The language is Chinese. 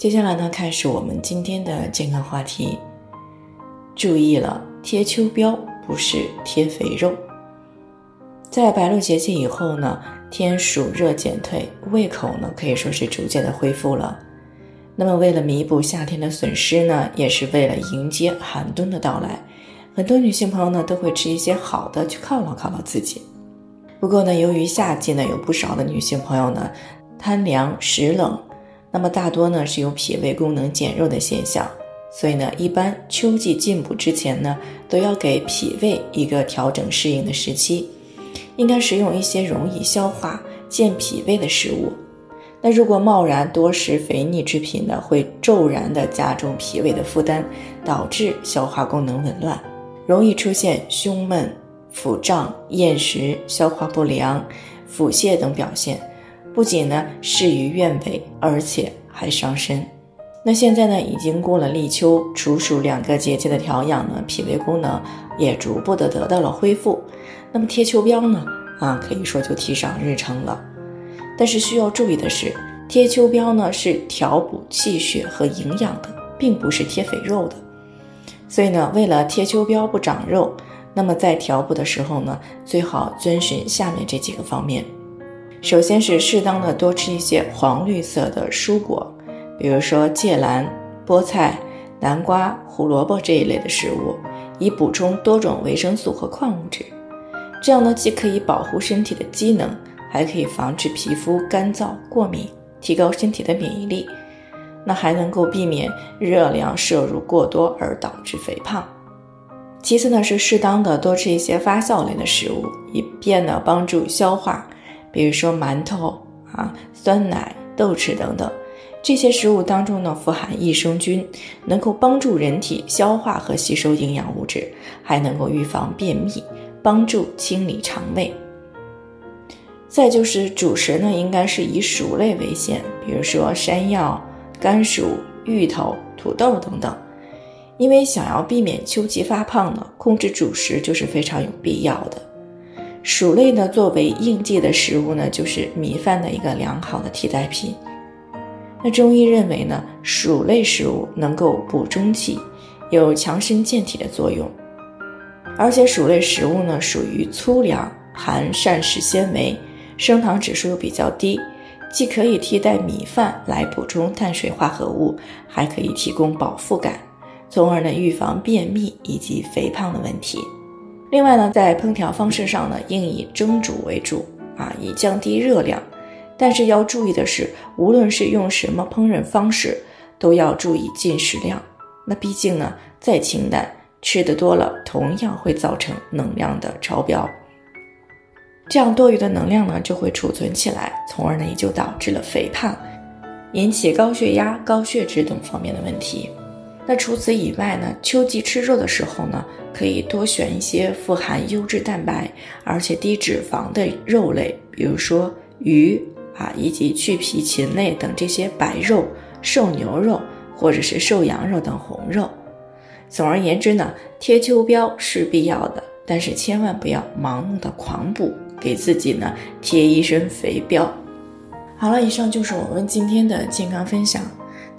接下来呢，开始我们今天的健康话题。注意了，贴秋膘不是贴肥肉。在白露节气以后呢，天暑热减退，胃口呢可以说是逐渐的恢复了。那么为了弥补夏天的损失呢，也是为了迎接寒冬的到来，很多女性朋友呢都会吃一些好的去犒劳犒劳自己。不过呢，由于夏季呢有不少的女性朋友呢贪凉食冷。那么大多呢是有脾胃功能减弱的现象，所以呢，一般秋季进补之前呢，都要给脾胃一个调整适应的时期，应该食用一些容易消化、健脾胃的食物。那如果贸然多食肥腻之品呢，会骤然的加重脾胃的负担，导致消化功能紊乱，容易出现胸闷、腹胀、厌食、消化不良、腹泻等表现。不仅呢事与愿违，而且还伤身。那现在呢，已经过了立秋、处暑两个节气的调养呢，脾胃功能也逐步的得到了恢复。那么贴秋膘呢，啊，可以说就提上日程了。但是需要注意的是，贴秋膘呢是调补气血和营养的，并不是贴肥肉的。所以呢，为了贴秋膘不长肉，那么在调补的时候呢，最好遵循下面这几个方面。首先是适当的多吃一些黄绿色的蔬果，比如说芥蓝、菠菜、南瓜、胡萝卜这一类的食物，以补充多种维生素和矿物质。这样呢，既可以保护身体的机能，还可以防止皮肤干燥、过敏，提高身体的免疫力。那还能够避免热量摄入过多而导致肥胖。其次呢，是适当的多吃一些发酵类的食物，以便呢帮助消化。比如说馒头啊、酸奶、豆豉等等，这些食物当中呢富含益生菌，能够帮助人体消化和吸收营养物质，还能够预防便秘，帮助清理肠胃。再就是主食呢，应该是以薯类为先，比如说山药、甘薯、芋头、土豆等等。因为想要避免秋季发胖呢，控制主食就是非常有必要的。薯类呢，作为应季的食物呢，就是米饭的一个良好的替代品。那中医认为呢，薯类食物能够补中气，有强身健体的作用。而且薯类食物呢，属于粗粮，含膳食纤维，升糖指数又比较低，既可以替代米饭来补充碳水化合物，还可以提供饱腹感，从而呢预防便秘以及肥胖的问题。另外呢，在烹调方式上呢，应以蒸煮为主啊，以降低热量。但是要注意的是，无论是用什么烹饪方式，都要注意进食量。那毕竟呢，再清淡，吃的多了，同样会造成能量的超标。这样多余的能量呢，就会储存起来，从而呢，也就导致了肥胖，引起高血压、高血脂等方面的问题。那除此以外呢，秋季吃肉的时候呢，可以多选一些富含优质蛋白而且低脂肪的肉类，比如说鱼啊，以及去皮禽类等这些白肉、瘦牛肉或者是瘦羊肉等红肉。总而言之呢，贴秋膘是必要的，但是千万不要盲目的狂补，给自己呢贴一身肥膘。好了，以上就是我们今天的健康分享。